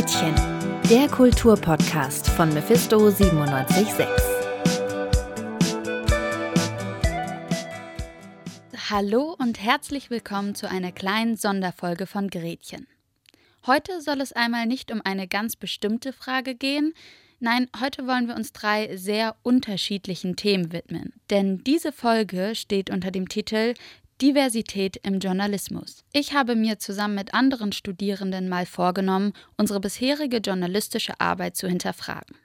Gretchen, der Kulturpodcast von Mephisto 976. Hallo und herzlich willkommen zu einer kleinen Sonderfolge von Gretchen. Heute soll es einmal nicht um eine ganz bestimmte Frage gehen, Nein, heute wollen wir uns drei sehr unterschiedlichen Themen widmen. Denn diese Folge steht unter dem Titel Diversität im Journalismus. Ich habe mir zusammen mit anderen Studierenden mal vorgenommen, unsere bisherige journalistische Arbeit zu hinterfragen.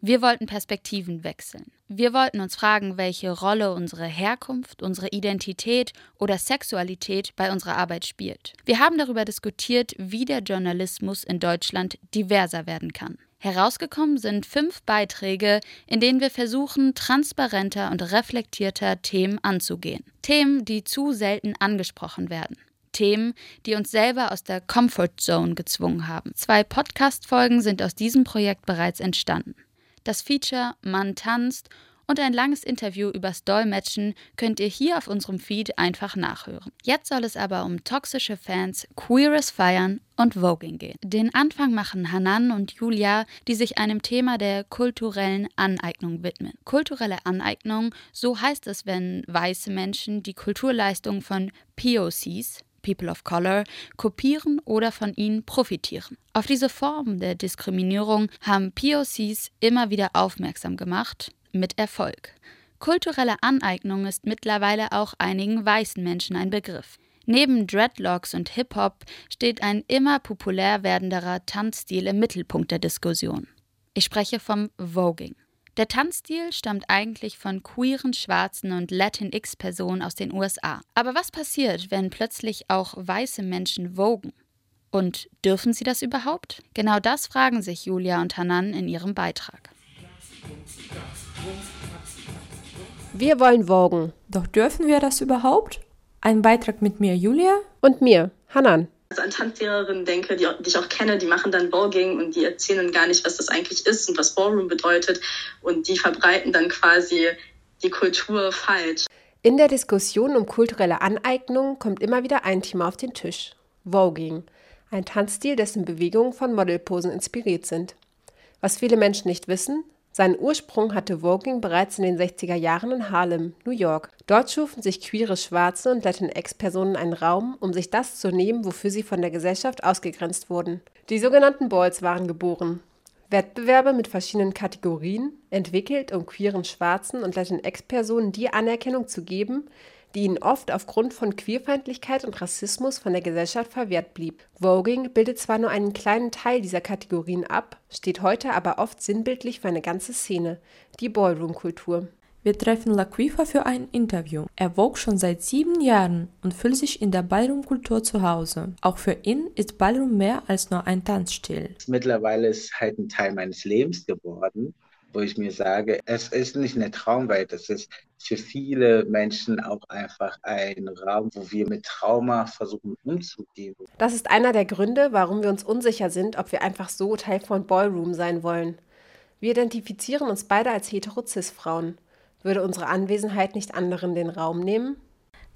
Wir wollten Perspektiven wechseln. Wir wollten uns fragen, welche Rolle unsere Herkunft, unsere Identität oder Sexualität bei unserer Arbeit spielt. Wir haben darüber diskutiert, wie der Journalismus in Deutschland diverser werden kann. Herausgekommen sind fünf Beiträge, in denen wir versuchen, transparenter und reflektierter Themen anzugehen. Themen, die zu selten angesprochen werden. Themen, die uns selber aus der Comfort Zone gezwungen haben. Zwei Podcast-Folgen sind aus diesem Projekt bereits entstanden. Das Feature Mann tanzt und ein langes Interview übers Dolmetschen könnt ihr hier auf unserem Feed einfach nachhören. Jetzt soll es aber um toxische Fans, queeres Feiern und Voging gehen. Den Anfang machen Hanan und Julia, die sich einem Thema der kulturellen Aneignung widmen. Kulturelle Aneignung, so heißt es, wenn weiße Menschen die Kulturleistung von POCs, People of Color, kopieren oder von ihnen profitieren. Auf diese Form der Diskriminierung haben POCs immer wieder aufmerksam gemacht mit Erfolg. Kulturelle Aneignung ist mittlerweile auch einigen weißen Menschen ein Begriff. Neben Dreadlocks und Hip-Hop steht ein immer populär werdenderer Tanzstil im Mittelpunkt der Diskussion. Ich spreche vom Voging. Der Tanzstil stammt eigentlich von queeren, schwarzen und Latinx-Personen aus den USA. Aber was passiert, wenn plötzlich auch weiße Menschen vogen? Und dürfen sie das überhaupt? Genau das fragen sich Julia und Hanan in ihrem Beitrag. Wir wollen Vogen. Doch dürfen wir das überhaupt? Ein Beitrag mit mir, Julia? Und mir, Hanan. Also an Tanzlehrerinnen denke, die, die, ich auch kenne, die machen dann Voguing und die erzählen gar nicht, was das eigentlich ist und was Ballroom bedeutet. Und die verbreiten dann quasi die Kultur falsch. In der Diskussion um kulturelle Aneignung kommt immer wieder ein Thema auf den Tisch. Voging. Ein Tanzstil, dessen Bewegungen von Modelposen inspiriert sind. Was viele Menschen nicht wissen, seinen Ursprung hatte Voging bereits in den 60er Jahren in Harlem, New York. Dort schufen sich queere Schwarze und Latinx-Personen einen Raum, um sich das zu nehmen, wofür sie von der Gesellschaft ausgegrenzt wurden. Die sogenannten Balls waren geboren. Wettbewerbe mit verschiedenen Kategorien, entwickelt, um queeren Schwarzen und Latinx-Personen die Anerkennung zu geben, die ihnen oft aufgrund von Queerfeindlichkeit und Rassismus von der Gesellschaft verwehrt blieb. Voging bildet zwar nur einen kleinen Teil dieser Kategorien ab, steht heute aber oft sinnbildlich für eine ganze Szene, die Ballroom-Kultur. Wir treffen Laquifa für ein Interview. Er wog schon seit sieben Jahren und fühlt sich in der Ballroom-Kultur zu Hause. Auch für ihn ist Ballroom mehr als nur ein Tanzstil. Mittlerweile ist halt ein Teil meines Lebens geworden wo ich mir sage, es ist nicht eine Traumwelt, es ist für viele Menschen auch einfach ein Raum, wo wir mit Trauma versuchen umzugehen. Das ist einer der Gründe, warum wir uns unsicher sind, ob wir einfach so Teil von Ballroom sein wollen. Wir identifizieren uns beide als hetero-cis-Frauen. Würde unsere Anwesenheit nicht anderen den Raum nehmen?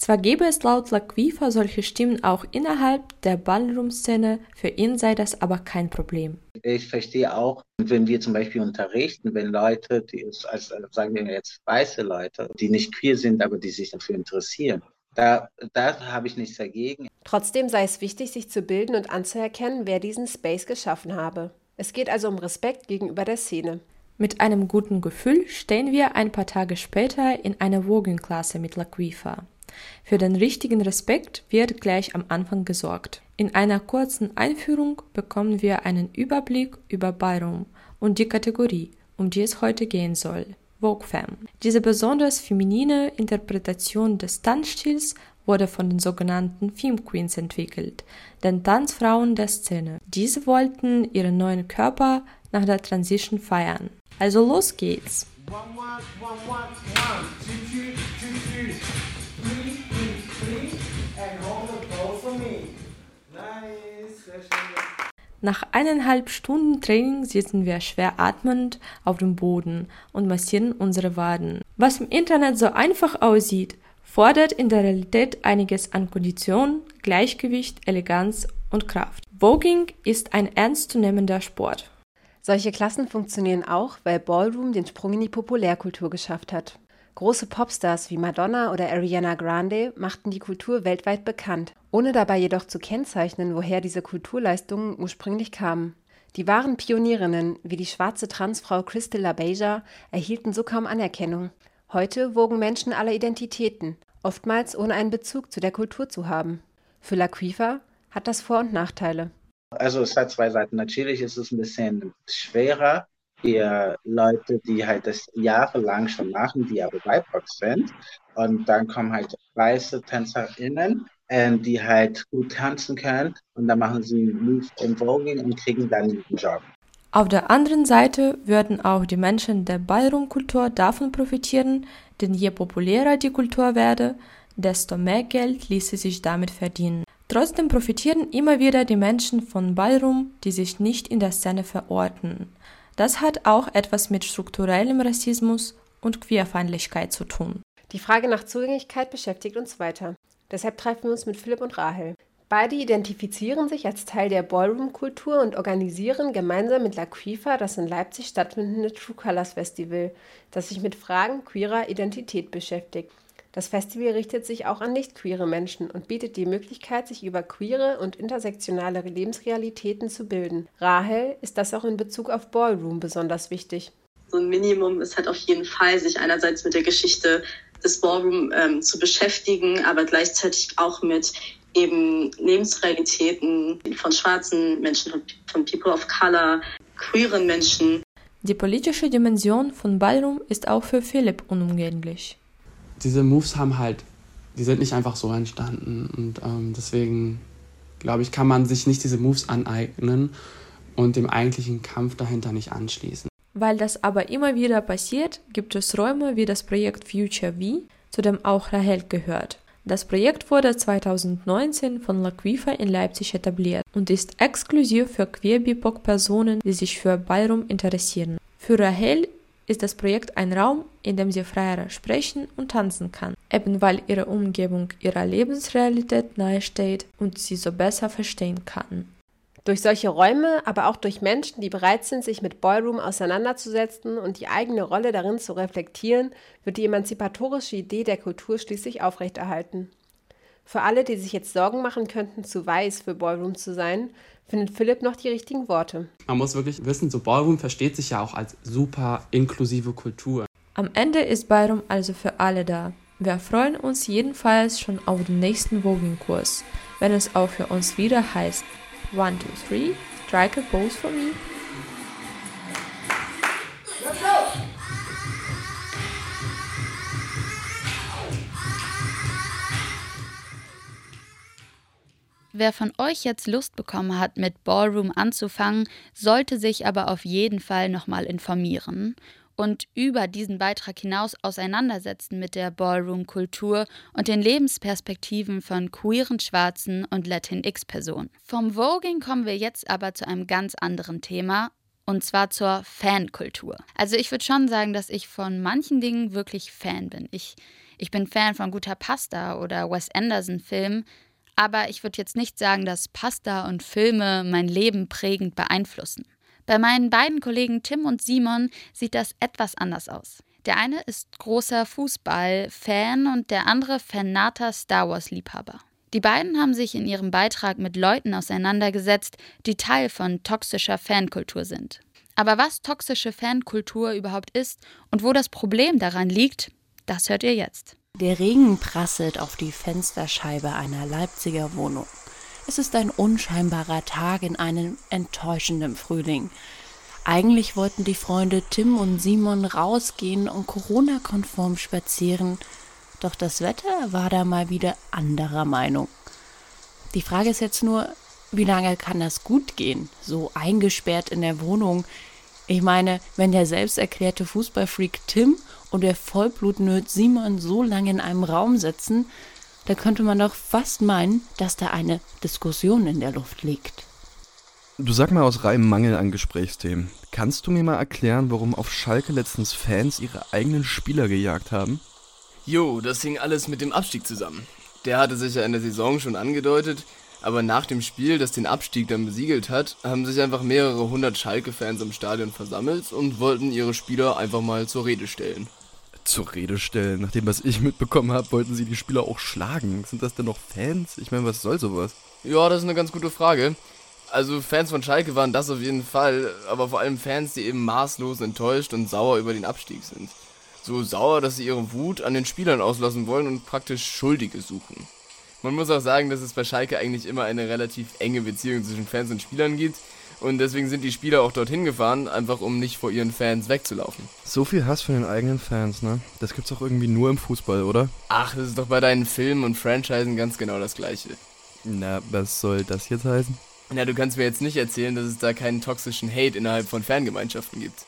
Zwar gäbe es laut Laquifa solche Stimmen auch innerhalb der Ballroom-Szene, für ihn sei das aber kein Problem. Ich verstehe auch, wenn wir zum Beispiel unterrichten, wenn Leute, die als sagen wir jetzt weiße Leute, die nicht queer sind, aber die sich dafür interessieren, da, da habe ich nichts dagegen. Trotzdem sei es wichtig, sich zu bilden und anzuerkennen, wer diesen Space geschaffen habe. Es geht also um Respekt gegenüber der Szene. Mit einem guten Gefühl stehen wir ein paar Tage später in einer Voguing-Klasse mit Laquifa. Für den richtigen Respekt wird gleich am Anfang gesorgt. In einer kurzen Einführung bekommen wir einen Überblick über Ballroom und die Kategorie, um die es heute gehen soll. Vogue Femme. Diese besonders feminine Interpretation des Tanzstils wurde von den sogenannten Femme Queens entwickelt, den Tanzfrauen der Szene. Diese wollten ihren neuen Körper nach der Transition feiern. Also los geht's! One, one, Nach eineinhalb Stunden Training sitzen wir schwer atmend auf dem Boden und massieren unsere Waden. Was im Internet so einfach aussieht, fordert in der Realität einiges an Kondition, Gleichgewicht, Eleganz und Kraft. Voging ist ein ernstzunehmender Sport. Solche Klassen funktionieren auch, weil Ballroom den Sprung in die Populärkultur geschafft hat. Große Popstars wie Madonna oder Ariana Grande machten die Kultur weltweit bekannt, ohne dabei jedoch zu kennzeichnen, woher diese Kulturleistungen ursprünglich kamen. Die wahren Pionierinnen, wie die schwarze Transfrau Crystal LaBeija, erhielten so kaum Anerkennung. Heute wogen Menschen aller Identitäten, oftmals ohne einen Bezug zu der Kultur zu haben. Für Laquifa hat das Vor- und Nachteile. Also es hat zwei Seiten. Natürlich ist es ein bisschen schwerer für Leute, die halt das jahrelang schon machen, die aber BIPOC sind. Und dann kommen halt weiße TänzerInnen, äh, die halt gut tanzen können und dann machen sie Move im Voging und kriegen dann einen Job. Auf der anderen Seite würden auch die Menschen der Ballroom-Kultur davon profitieren, denn je populärer die Kultur werde, desto mehr Geld ließe sich damit verdienen. Trotzdem profitieren immer wieder die Menschen von Ballroom, die sich nicht in der Szene verorten. Das hat auch etwas mit strukturellem Rassismus und Queerfeindlichkeit zu tun. Die Frage nach Zugänglichkeit beschäftigt uns weiter. Deshalb treffen wir uns mit Philipp und Rahel. Beide identifizieren sich als Teil der Ballroom-Kultur und organisieren gemeinsam mit Laquifa das in Leipzig stattfindende True Colors Festival, das sich mit Fragen queerer Identität beschäftigt. Das Festival richtet sich auch an nicht-queere Menschen und bietet die Möglichkeit, sich über queere und intersektionale Lebensrealitäten zu bilden. Rahel ist das auch in Bezug auf Ballroom besonders wichtig. So ein Minimum ist halt auf jeden Fall, sich einerseits mit der Geschichte des Ballroom ähm, zu beschäftigen, aber gleichzeitig auch mit eben Lebensrealitäten von schwarzen Menschen, von, von People of Color, queeren Menschen. Die politische Dimension von Ballroom ist auch für Philipp unumgänglich. Diese Moves haben halt, die sind nicht einfach so entstanden und ähm, deswegen glaube ich, kann man sich nicht diese Moves aneignen und dem eigentlichen Kampf dahinter nicht anschließen. Weil das aber immer wieder passiert, gibt es Räume wie das Projekt Future V, zu dem auch Rahel gehört. Das Projekt wurde 2019 von Laquifa in Leipzig etabliert und ist exklusiv für queer-BIPOC-Personen, die sich für Ballroom interessieren. Für Rahel ist das Projekt ein Raum, in dem sie freier sprechen und tanzen kann, eben weil ihre Umgebung ihrer Lebensrealität nahesteht und sie so besser verstehen kann. Durch solche Räume, aber auch durch Menschen, die bereit sind, sich mit Ballroom auseinanderzusetzen und die eigene Rolle darin zu reflektieren, wird die emanzipatorische Idee der Kultur schließlich aufrechterhalten. Für alle, die sich jetzt Sorgen machen könnten, zu weiß für Ballroom zu sein, findet Philipp noch die richtigen Worte. Man muss wirklich wissen, so Ballroom versteht sich ja auch als super inklusive Kultur. Am Ende ist Ballroom also für alle da. Wir freuen uns jedenfalls schon auf den nächsten Voging-Kurs, wenn es auch für uns wieder heißt One, two, three. Strike a pose for me. Wer von euch jetzt Lust bekommen hat, mit Ballroom anzufangen, sollte sich aber auf jeden Fall nochmal informieren und über diesen Beitrag hinaus auseinandersetzen mit der Ballroom-Kultur und den Lebensperspektiven von queeren, schwarzen und Latinx-Personen. Vom Voging kommen wir jetzt aber zu einem ganz anderen Thema, und zwar zur Fankultur. Also ich würde schon sagen, dass ich von manchen Dingen wirklich Fan bin. Ich, ich bin Fan von guter Pasta oder Wes Anderson-Filmen, aber ich würde jetzt nicht sagen, dass Pasta und Filme mein Leben prägend beeinflussen. Bei meinen beiden Kollegen Tim und Simon sieht das etwas anders aus. Der eine ist großer Fußball-Fan und der andere fanater Star Wars-Liebhaber. Die beiden haben sich in ihrem Beitrag mit Leuten auseinandergesetzt, die Teil von toxischer Fankultur sind. Aber was toxische Fankultur überhaupt ist und wo das Problem daran liegt, das hört ihr jetzt. Der Regen prasselt auf die Fensterscheibe einer Leipziger Wohnung. Es ist ein unscheinbarer Tag in einem enttäuschenden Frühling. Eigentlich wollten die Freunde Tim und Simon rausgehen und Corona-konform spazieren, doch das Wetter war da mal wieder anderer Meinung. Die Frage ist jetzt nur, wie lange kann das gut gehen, so eingesperrt in der Wohnung? Ich meine, wenn der selbsterklärte Fußballfreak Tim und der Vollblutnerd Simon so lange in einem Raum sitzen, da könnte man doch fast meinen, dass da eine Diskussion in der Luft liegt. Du sag mal aus reinem Mangel an Gesprächsthemen. Kannst du mir mal erklären, warum auf Schalke letztens Fans ihre eigenen Spieler gejagt haben? Jo, das hing alles mit dem Abstieg zusammen. Der hatte sich ja in der Saison schon angedeutet. Aber nach dem Spiel, das den Abstieg dann besiegelt hat, haben sich einfach mehrere hundert Schalke-Fans im Stadion versammelt und wollten ihre Spieler einfach mal zur Rede stellen. Zur Rede stellen? Nach dem, was ich mitbekommen habe, wollten sie die Spieler auch schlagen. Sind das denn noch Fans? Ich meine, was soll sowas? Ja, das ist eine ganz gute Frage. Also Fans von Schalke waren das auf jeden Fall, aber vor allem Fans, die eben maßlos enttäuscht und sauer über den Abstieg sind. So sauer, dass sie ihre Wut an den Spielern auslassen wollen und praktisch Schuldige suchen. Man muss auch sagen, dass es bei Schalke eigentlich immer eine relativ enge Beziehung zwischen Fans und Spielern gibt. Und deswegen sind die Spieler auch dorthin gefahren, einfach um nicht vor ihren Fans wegzulaufen. So viel Hass von den eigenen Fans, ne? Das gibt's auch irgendwie nur im Fußball, oder? Ach, das ist doch bei deinen Filmen und Franchisen ganz genau das gleiche. Na, was soll das jetzt heißen? Na, du kannst mir jetzt nicht erzählen, dass es da keinen toxischen Hate innerhalb von Fangemeinschaften gibt.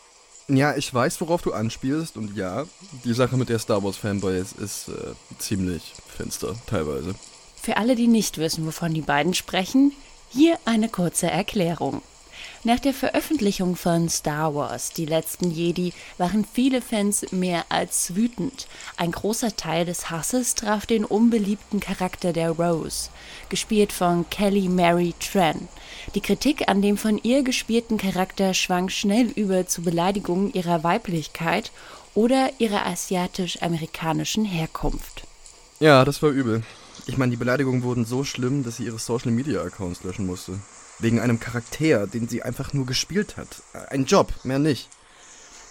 Ja, ich weiß, worauf du anspielst und ja, die Sache mit der Star Wars Fanboys ist äh, ziemlich finster, teilweise. Für alle, die nicht wissen, wovon die beiden sprechen, hier eine kurze Erklärung. Nach der Veröffentlichung von Star Wars, die letzten Jedi, waren viele Fans mehr als wütend. Ein großer Teil des Hasses traf den unbeliebten Charakter der Rose, gespielt von Kelly Mary Tran. Die Kritik an dem von ihr gespielten Charakter schwang schnell über zu Beleidigungen ihrer Weiblichkeit oder ihrer asiatisch-amerikanischen Herkunft. Ja, das war übel. Ich meine, die Beleidigungen wurden so schlimm, dass sie ihre Social-Media-Accounts löschen musste. Wegen einem Charakter, den sie einfach nur gespielt hat. Ein Job, mehr nicht.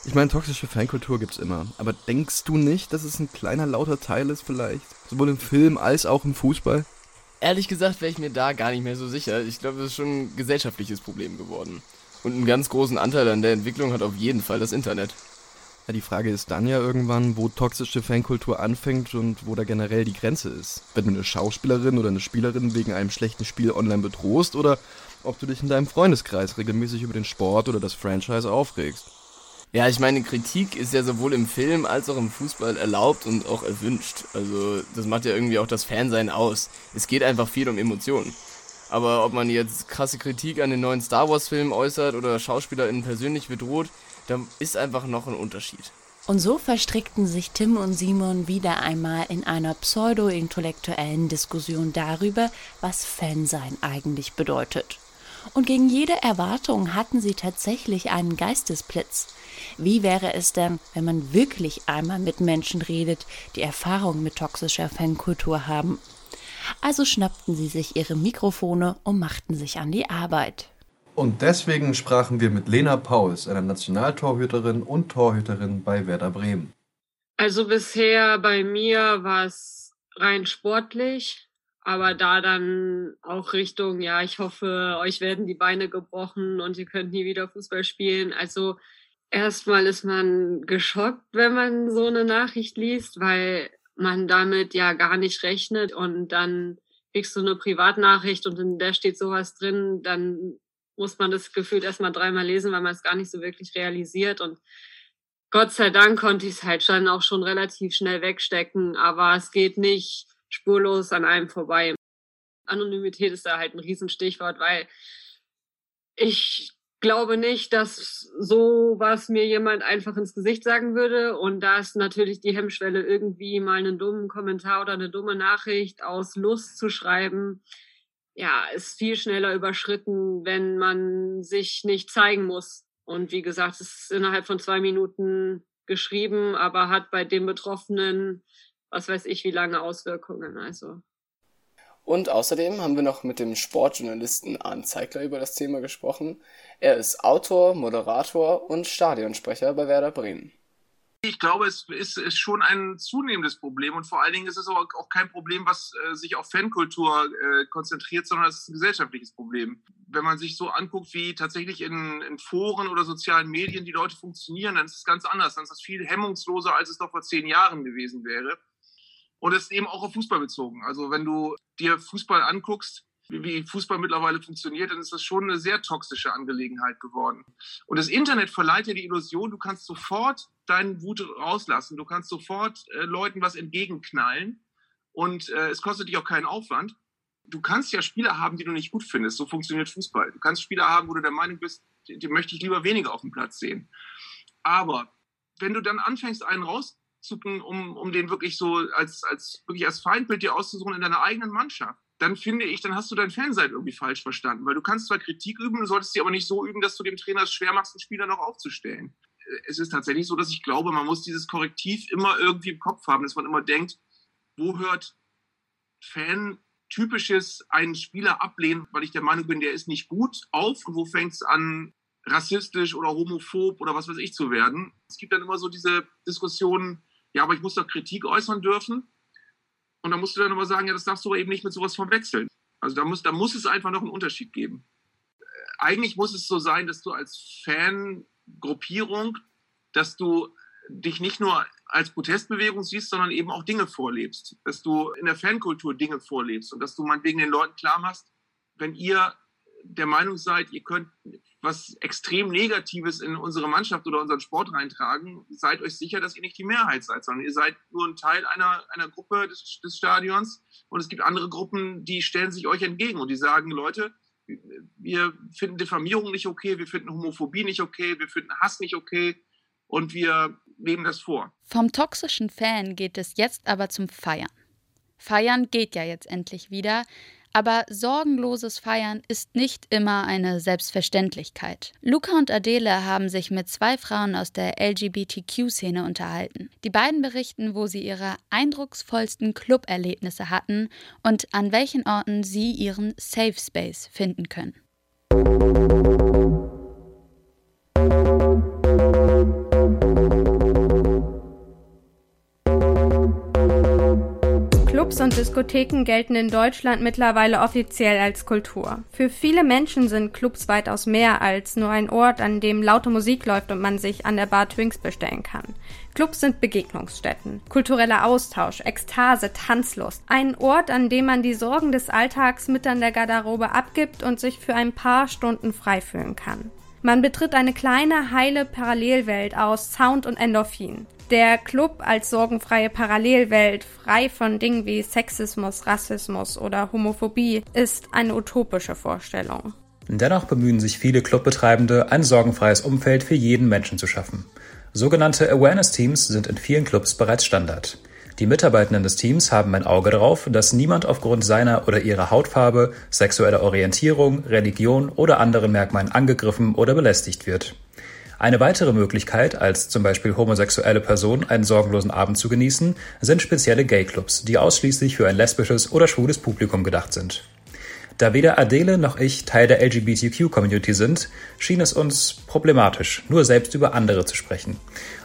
Ich meine, toxische Fankultur gibt's immer. Aber denkst du nicht, dass es ein kleiner lauter Teil ist vielleicht? Sowohl im Film als auch im Fußball? Ehrlich gesagt wäre ich mir da gar nicht mehr so sicher. Ich glaube, es ist schon ein gesellschaftliches Problem geworden. Und einen ganz großen Anteil an der Entwicklung hat auf jeden Fall das Internet. Ja, die Frage ist dann ja irgendwann, wo toxische Fankultur anfängt und wo da generell die Grenze ist. Wenn du eine Schauspielerin oder eine Spielerin wegen einem schlechten Spiel online bedrohst oder ob du dich in deinem Freundeskreis regelmäßig über den Sport oder das Franchise aufregst. Ja, ich meine, Kritik ist ja sowohl im Film als auch im Fußball erlaubt und auch erwünscht. Also, das macht ja irgendwie auch das Fansein aus. Es geht einfach viel um Emotionen. Aber ob man jetzt krasse Kritik an den neuen Star Wars-Filmen äußert oder SchauspielerInnen persönlich bedroht, da ist einfach noch ein Unterschied. Und so verstrickten sich Tim und Simon wieder einmal in einer pseudo-intellektuellen Diskussion darüber, was Fansein eigentlich bedeutet. Und gegen jede Erwartung hatten sie tatsächlich einen Geistesblitz. Wie wäre es denn, wenn man wirklich einmal mit Menschen redet, die Erfahrung mit toxischer Fankultur haben? Also schnappten sie sich ihre Mikrofone und machten sich an die Arbeit. Und deswegen sprachen wir mit Lena Pauls, einer Nationaltorhüterin und Torhüterin bei Werder Bremen. Also bisher bei mir war es rein sportlich, aber da dann auch Richtung, ja, ich hoffe, euch werden die Beine gebrochen und ihr könnt nie wieder Fußball spielen. Also erstmal ist man geschockt, wenn man so eine Nachricht liest, weil man damit ja gar nicht rechnet und dann kriegst du eine Privatnachricht und in der steht sowas drin, dann muss man das gefühlt erstmal dreimal lesen, weil man es gar nicht so wirklich realisiert. Und Gott sei Dank konnte ich es halt dann auch schon relativ schnell wegstecken, aber es geht nicht spurlos an einem vorbei. Anonymität ist da halt ein Riesenstichwort, weil ich glaube nicht, dass so was mir jemand einfach ins Gesicht sagen würde. Und da ist natürlich die Hemmschwelle, irgendwie mal einen dummen Kommentar oder eine dumme Nachricht aus Lust zu schreiben, ja, ist viel schneller überschritten, wenn man sich nicht zeigen muss. Und wie gesagt, es ist innerhalb von zwei Minuten geschrieben, aber hat bei dem Betroffenen, was weiß ich, wie lange Auswirkungen. Also. Und außerdem haben wir noch mit dem Sportjournalisten Arndt Zeigler über das Thema gesprochen. Er ist Autor, Moderator und Stadionsprecher bei Werder Bremen. Ich glaube, es ist, ist, schon ein zunehmendes Problem und vor allen Dingen ist es auch, auch kein Problem, was äh, sich auf Fankultur äh, konzentriert, sondern es ist ein gesellschaftliches Problem. Wenn man sich so anguckt, wie tatsächlich in, in, Foren oder sozialen Medien die Leute funktionieren, dann ist es ganz anders. Dann ist das viel hemmungsloser, als es noch vor zehn Jahren gewesen wäre. Und es ist eben auch auf Fußball bezogen. Also wenn du dir Fußball anguckst, wie Fußball mittlerweile funktioniert, dann ist das schon eine sehr toxische Angelegenheit geworden. Und das Internet verleiht dir die Illusion, du kannst sofort deinen Wut rauslassen, du kannst sofort äh, Leuten was entgegenknallen und äh, es kostet dich auch keinen Aufwand. Du kannst ja Spieler haben, die du nicht gut findest. So funktioniert Fußball. Du kannst Spieler haben, wo du der Meinung bist, die, die möchte ich lieber weniger auf dem Platz sehen. Aber wenn du dann anfängst, einen rauszucken, um, um den wirklich so als, als, wirklich als Feindbild dir auszusuchen in deiner eigenen Mannschaft, dann finde ich, dann hast du dein Fansein irgendwie falsch verstanden. Weil du kannst zwar Kritik üben, du solltest sie aber nicht so üben, dass du dem Trainer es schwer machst, einen Spieler noch aufzustellen. Es ist tatsächlich so, dass ich glaube, man muss dieses Korrektiv immer irgendwie im Kopf haben, dass man immer denkt, wo hört Fan typisches einen Spieler ablehnen, weil ich der Meinung bin, der ist nicht gut auf und wo fängt es an, rassistisch oder homophob oder was weiß ich zu werden. Es gibt dann immer so diese Diskussionen, ja, aber ich muss doch Kritik äußern dürfen. Und da musst du dann immer sagen, ja, das darfst du aber eben nicht mit sowas verwechseln. Also da muss, da muss es einfach noch einen Unterschied geben. Äh, eigentlich muss es so sein, dass du als Fangruppierung, dass du dich nicht nur als Protestbewegung siehst, sondern eben auch Dinge vorlebst. Dass du in der Fankultur Dinge vorlebst und dass du meinetwegen den Leuten klar machst, wenn ihr der Meinung seid, ihr könnt was extrem Negatives in unsere Mannschaft oder unseren Sport reintragen, seid euch sicher, dass ihr nicht die Mehrheit seid, sondern ihr seid nur ein Teil einer, einer Gruppe des, des Stadions und es gibt andere Gruppen, die stellen sich euch entgegen und die sagen, Leute, wir finden Diffamierung nicht okay, wir finden Homophobie nicht okay, wir finden Hass nicht okay und wir nehmen das vor. Vom toxischen Fan geht es jetzt aber zum Feiern. Feiern geht ja jetzt endlich wieder, aber sorgenloses Feiern ist nicht immer eine Selbstverständlichkeit. Luca und Adele haben sich mit zwei Frauen aus der LGBTQ-Szene unterhalten. Die beiden berichten, wo sie ihre eindrucksvollsten Club-Erlebnisse hatten und an welchen Orten sie ihren Safe Space finden können. Clubs und Diskotheken gelten in Deutschland mittlerweile offiziell als Kultur. Für viele Menschen sind Clubs weitaus mehr als nur ein Ort, an dem laute Musik läuft und man sich an der Bar Twinks bestellen kann. Clubs sind Begegnungsstätten, kultureller Austausch, Ekstase, Tanzlust. Ein Ort, an dem man die Sorgen des Alltags mit an der Garderobe abgibt und sich für ein paar Stunden frei fühlen kann. Man betritt eine kleine, heile Parallelwelt aus Sound und Endorphin. Der Club als sorgenfreie Parallelwelt, frei von Dingen wie Sexismus, Rassismus oder Homophobie, ist eine utopische Vorstellung. Dennoch bemühen sich viele Clubbetreibende, ein sorgenfreies Umfeld für jeden Menschen zu schaffen. Sogenannte Awareness-Teams sind in vielen Clubs bereits Standard. Die Mitarbeitenden des Teams haben ein Auge darauf, dass niemand aufgrund seiner oder ihrer Hautfarbe, sexueller Orientierung, Religion oder anderen Merkmalen angegriffen oder belästigt wird. Eine weitere Möglichkeit, als zum Beispiel homosexuelle Personen einen sorgenlosen Abend zu genießen, sind spezielle Gay-Clubs, die ausschließlich für ein lesbisches oder schwules Publikum gedacht sind. Da weder Adele noch ich Teil der LGBTQ-Community sind, schien es uns problematisch, nur selbst über andere zu sprechen.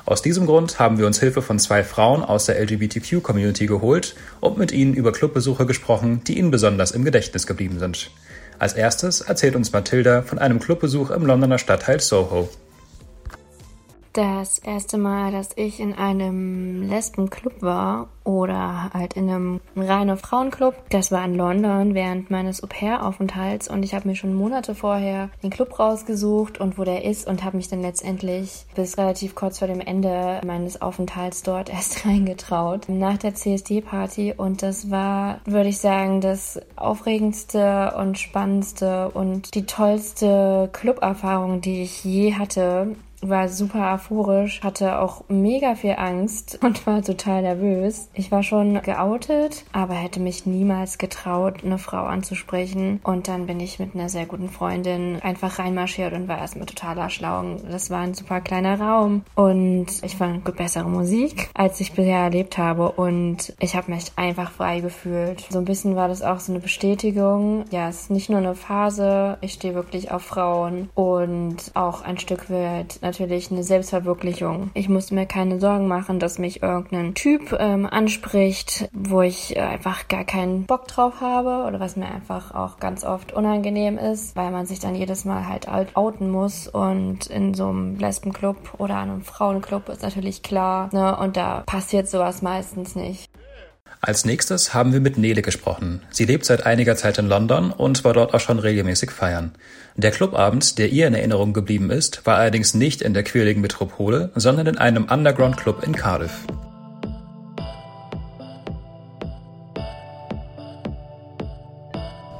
Aus diesem Grund haben wir uns Hilfe von zwei Frauen aus der LGBTQ-Community geholt und mit ihnen über Clubbesuche gesprochen, die ihnen besonders im Gedächtnis geblieben sind. Als erstes erzählt uns Mathilda von einem Clubbesuch im Londoner Stadtteil Soho. Das erste Mal, dass ich in einem Lesbenclub war oder halt in einem reinen Frauenclub, das war in London während meines Au-pair-Aufenthalts und ich habe mir schon Monate vorher den Club rausgesucht und wo der ist und habe mich dann letztendlich bis relativ kurz vor dem Ende meines Aufenthalts dort erst reingetraut. Nach der CSD-Party und das war, würde ich sagen, das aufregendste und spannendste und die tollste Club-Erfahrung, die ich je hatte war super euphorisch, hatte auch mega viel Angst und war total nervös. Ich war schon geoutet, aber hätte mich niemals getraut, eine Frau anzusprechen. Und dann bin ich mit einer sehr guten Freundin einfach reinmarschiert und war erstmal total erschlagen. Das war ein super kleiner Raum und ich fand bessere Musik, als ich bisher erlebt habe. Und ich habe mich einfach frei gefühlt. So ein bisschen war das auch so eine Bestätigung. Ja, es ist nicht nur eine Phase. Ich stehe wirklich auf Frauen und auch ein Stück weit natürlich eine Selbstverwirklichung. Ich musste mir keine Sorgen machen, dass mich irgendein Typ ähm, anspricht, wo ich äh, einfach gar keinen Bock drauf habe oder was mir einfach auch ganz oft unangenehm ist, weil man sich dann jedes Mal halt outen muss und in so einem Lesbenclub oder einem Frauenclub ist natürlich klar, ne, und da passiert sowas meistens nicht. Als nächstes haben wir mit Nele gesprochen. Sie lebt seit einiger Zeit in London und war dort auch schon regelmäßig feiern. Der Clubabend, der ihr in Erinnerung geblieben ist, war allerdings nicht in der quirligen Metropole, sondern in einem Underground-Club in Cardiff.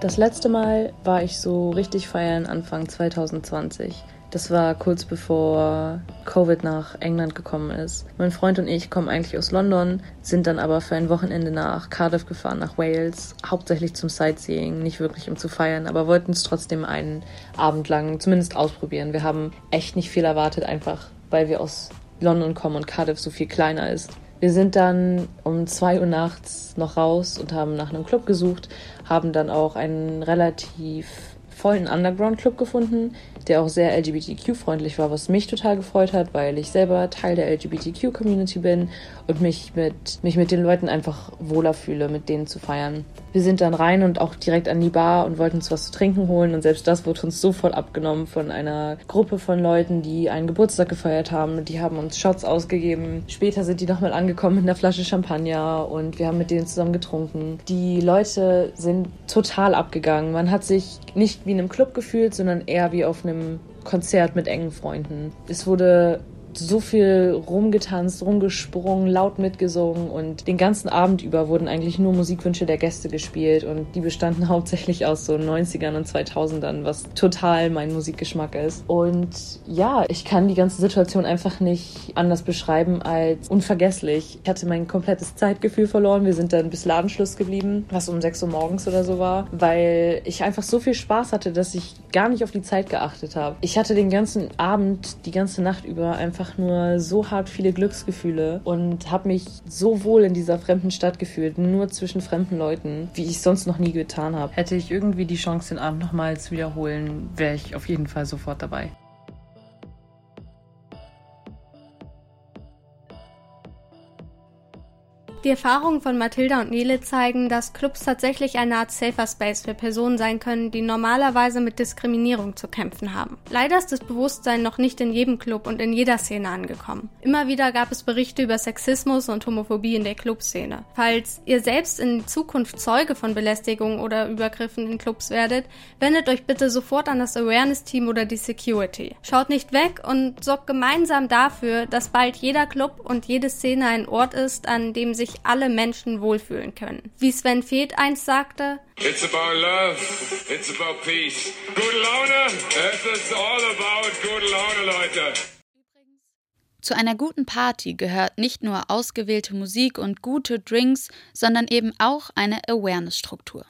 Das letzte Mal war ich so richtig feiern Anfang 2020. Das war kurz bevor Covid nach England gekommen ist. Mein Freund und ich kommen eigentlich aus London, sind dann aber für ein Wochenende nach Cardiff gefahren, nach Wales, hauptsächlich zum Sightseeing, nicht wirklich um zu feiern, aber wollten es trotzdem einen Abend lang zumindest ausprobieren. Wir haben echt nicht viel erwartet, einfach weil wir aus London kommen und Cardiff so viel kleiner ist. Wir sind dann um zwei Uhr nachts noch raus und haben nach einem Club gesucht, haben dann auch einen relativ vollen Underground-Club gefunden, der auch sehr LGBTQ-freundlich war, was mich total gefreut hat, weil ich selber Teil der LGBTQ-Community bin und mich mit, mich mit den Leuten einfach wohler fühle, mit denen zu feiern. Wir sind dann rein und auch direkt an die Bar und wollten uns was zu trinken holen und selbst das wurde uns sofort abgenommen von einer Gruppe von Leuten, die einen Geburtstag gefeiert haben. Die haben uns Shots ausgegeben. Später sind die nochmal angekommen mit einer Flasche Champagner und wir haben mit denen zusammen getrunken. Die Leute sind total abgegangen. Man hat sich nicht wie in einem Club gefühlt, sondern eher wie auf einem Konzert mit engen Freunden. Es wurde so viel rumgetanzt, rumgesprungen, laut mitgesungen und den ganzen Abend über wurden eigentlich nur Musikwünsche der Gäste gespielt und die bestanden hauptsächlich aus so 90ern und 2000ern, was total mein Musikgeschmack ist. Und ja, ich kann die ganze Situation einfach nicht anders beschreiben als unvergesslich. Ich hatte mein komplettes Zeitgefühl verloren. Wir sind dann bis Ladenschluss geblieben, was um 6 Uhr morgens oder so war, weil ich einfach so viel Spaß hatte, dass ich gar nicht auf die Zeit geachtet habe. Ich hatte den ganzen Abend, die ganze Nacht über einfach einfach nur so hart viele Glücksgefühle und habe mich so wohl in dieser fremden Stadt gefühlt, nur zwischen fremden Leuten, wie ich sonst noch nie getan habe. Hätte ich irgendwie die Chance, den Abend nochmal zu wiederholen, wäre ich auf jeden Fall sofort dabei. Die Erfahrungen von Mathilda und Nele zeigen, dass Clubs tatsächlich eine Art Safer Space für Personen sein können, die normalerweise mit Diskriminierung zu kämpfen haben. Leider ist das Bewusstsein noch nicht in jedem Club und in jeder Szene angekommen. Immer wieder gab es Berichte über Sexismus und Homophobie in der Clubszene. Falls ihr selbst in Zukunft Zeuge von Belästigung oder Übergriffen in Clubs werdet, wendet euch bitte sofort an das Awareness-Team oder die Security. Schaut nicht weg und sorgt gemeinsam dafür, dass bald jeder Club und jede Szene ein Ort ist, an dem sich sich alle Menschen wohlfühlen können. Wie Sven Feth einst sagte, It's about love, it's about peace. Gute Laune, es ist all about gute Laune, Leute. Zu einer guten Party gehört nicht nur ausgewählte Musik und gute Drinks, sondern eben auch eine Awareness-Struktur.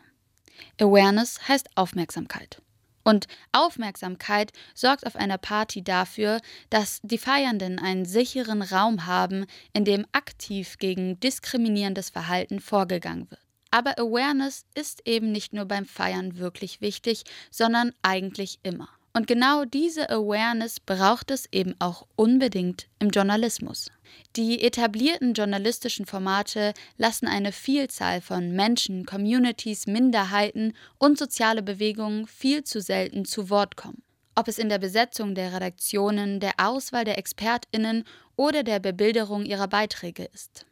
Awareness heißt Aufmerksamkeit. Und Aufmerksamkeit sorgt auf einer Party dafür, dass die Feiernden einen sicheren Raum haben, in dem aktiv gegen diskriminierendes Verhalten vorgegangen wird. Aber Awareness ist eben nicht nur beim Feiern wirklich wichtig, sondern eigentlich immer. Und genau diese Awareness braucht es eben auch unbedingt im Journalismus. Die etablierten journalistischen Formate lassen eine Vielzahl von Menschen, Communities, Minderheiten und soziale Bewegungen viel zu selten zu Wort kommen. Ob es in der Besetzung der Redaktionen, der Auswahl der Expertinnen oder der Bebilderung ihrer Beiträge ist.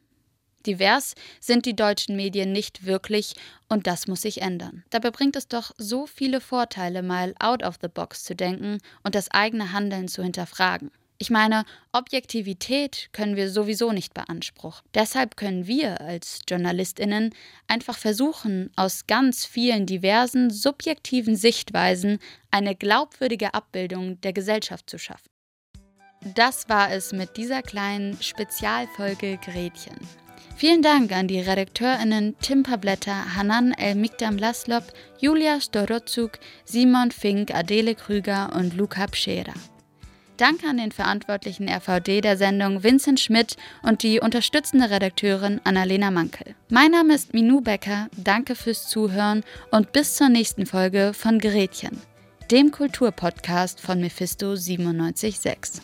Divers sind die deutschen Medien nicht wirklich und das muss sich ändern. Dabei bringt es doch so viele Vorteile, mal out of the box zu denken und das eigene Handeln zu hinterfragen. Ich meine, Objektivität können wir sowieso nicht beanspruchen. Deshalb können wir als Journalistinnen einfach versuchen, aus ganz vielen diversen subjektiven Sichtweisen eine glaubwürdige Abbildung der Gesellschaft zu schaffen. Das war es mit dieser kleinen Spezialfolge Gretchen. Vielen Dank an die RedakteurInnen Tim Pabletter, Hanan El-Mikdam Laslop, Julia Storozuk, Simon Fink, Adele Krüger und Luca Pschera. Danke an den verantwortlichen RVD der Sendung Vincent Schmidt und die unterstützende Redakteurin Annalena Mankel. Mein Name ist Minou Becker, danke fürs Zuhören und bis zur nächsten Folge von Gerätchen, dem Kulturpodcast von Mephisto 976.